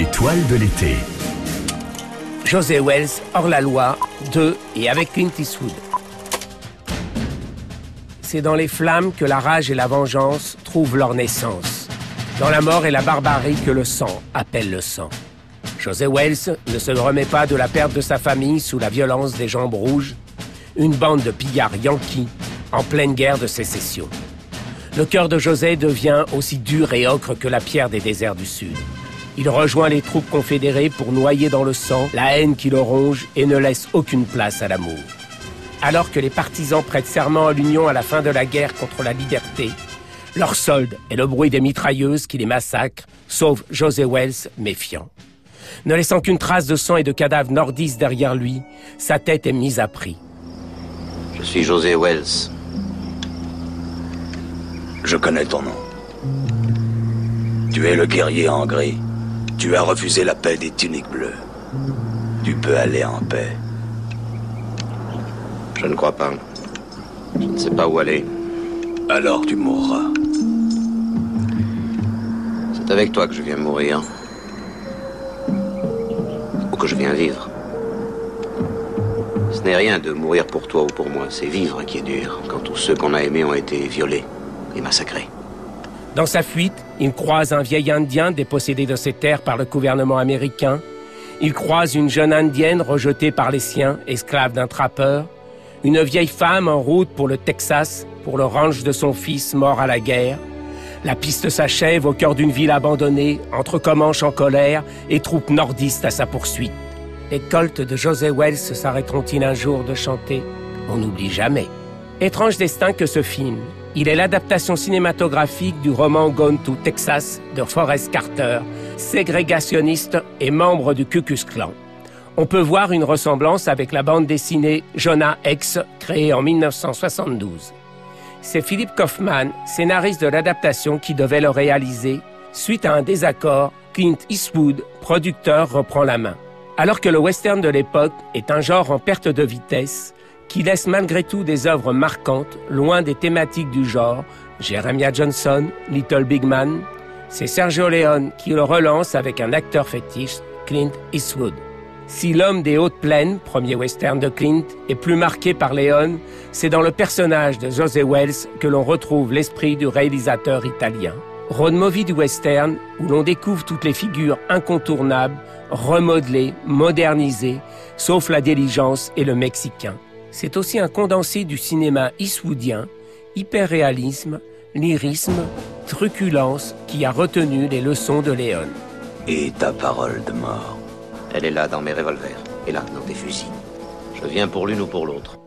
L'étoile de l'été. José Wells, hors la loi, de et avec Clint Eastwood. C'est dans les flammes que la rage et la vengeance trouvent leur naissance. Dans la mort et la barbarie que le sang appelle le sang. José Wells ne se remet pas de la perte de sa famille sous la violence des jambes rouges, une bande de pillards yankees en pleine guerre de sécession. Le cœur de José devient aussi dur et ocre que la pierre des déserts du Sud. Il rejoint les troupes confédérées pour noyer dans le sang la haine qui le ronge et ne laisse aucune place à l'amour. Alors que les partisans prêtent serment à l'Union à la fin de la guerre contre la liberté, leur solde est le bruit des mitrailleuses qui les massacrent, sauf José Wells méfiant. Ne laissant qu'une trace de sang et de cadavres nordistes derrière lui, sa tête est mise à prix. Je suis José Wells. Je connais ton nom. Tu es le guerrier en gris. Tu as refusé la paix des tuniques bleues. Tu peux aller en paix. Je ne crois pas. Je ne sais pas où aller. Alors tu mourras. C'est avec toi que je viens mourir. Ou que je viens vivre. Ce n'est rien de mourir pour toi ou pour moi, c'est vivre qui est dur, quand tous ceux qu'on a aimés ont été violés et massacrés. Dans sa fuite, il croise un vieil Indien dépossédé de ses terres par le gouvernement américain. Il croise une jeune Indienne rejetée par les siens, esclave d'un trappeur. Une vieille femme en route pour le Texas, pour le ranch de son fils mort à la guerre. La piste s'achève au cœur d'une ville abandonnée, entre Comanches en colère et troupes nordistes à sa poursuite. Les coltes de José Wells s'arrêteront-ils un jour de chanter? On n'oublie jamais. Étrange destin que ce film. Il est l'adaptation cinématographique du roman Gone to Texas de Forrest Carter, ségrégationniste et membre du Ku Klux Klan. On peut voir une ressemblance avec la bande dessinée Jonah X, créée en 1972. C'est Philip Kaufman, scénariste de l'adaptation, qui devait le réaliser. Suite à un désaccord, Clint Eastwood, producteur, reprend la main. Alors que le western de l'époque est un genre en perte de vitesse, qui laisse malgré tout des œuvres marquantes, loin des thématiques du genre, Jeremiah Johnson, Little Big Man, c'est Sergio Leone qui le relance avec un acteur fétiche, Clint Eastwood. Si L'homme des hautes plaines, premier western de Clint, est plus marqué par Leone, c'est dans le personnage de José Wells que l'on retrouve l'esprit du réalisateur italien. Road movie du western, où l'on découvre toutes les figures incontournables, remodelées, modernisées, sauf la diligence et le mexicain. C'est aussi un condensé du cinéma eastwoodien, hyperréalisme, lyrisme, truculence qui a retenu les leçons de Léon. Et ta parole de mort Elle est là dans mes revolvers, et là dans tes fusils. Je viens pour l'une ou pour l'autre.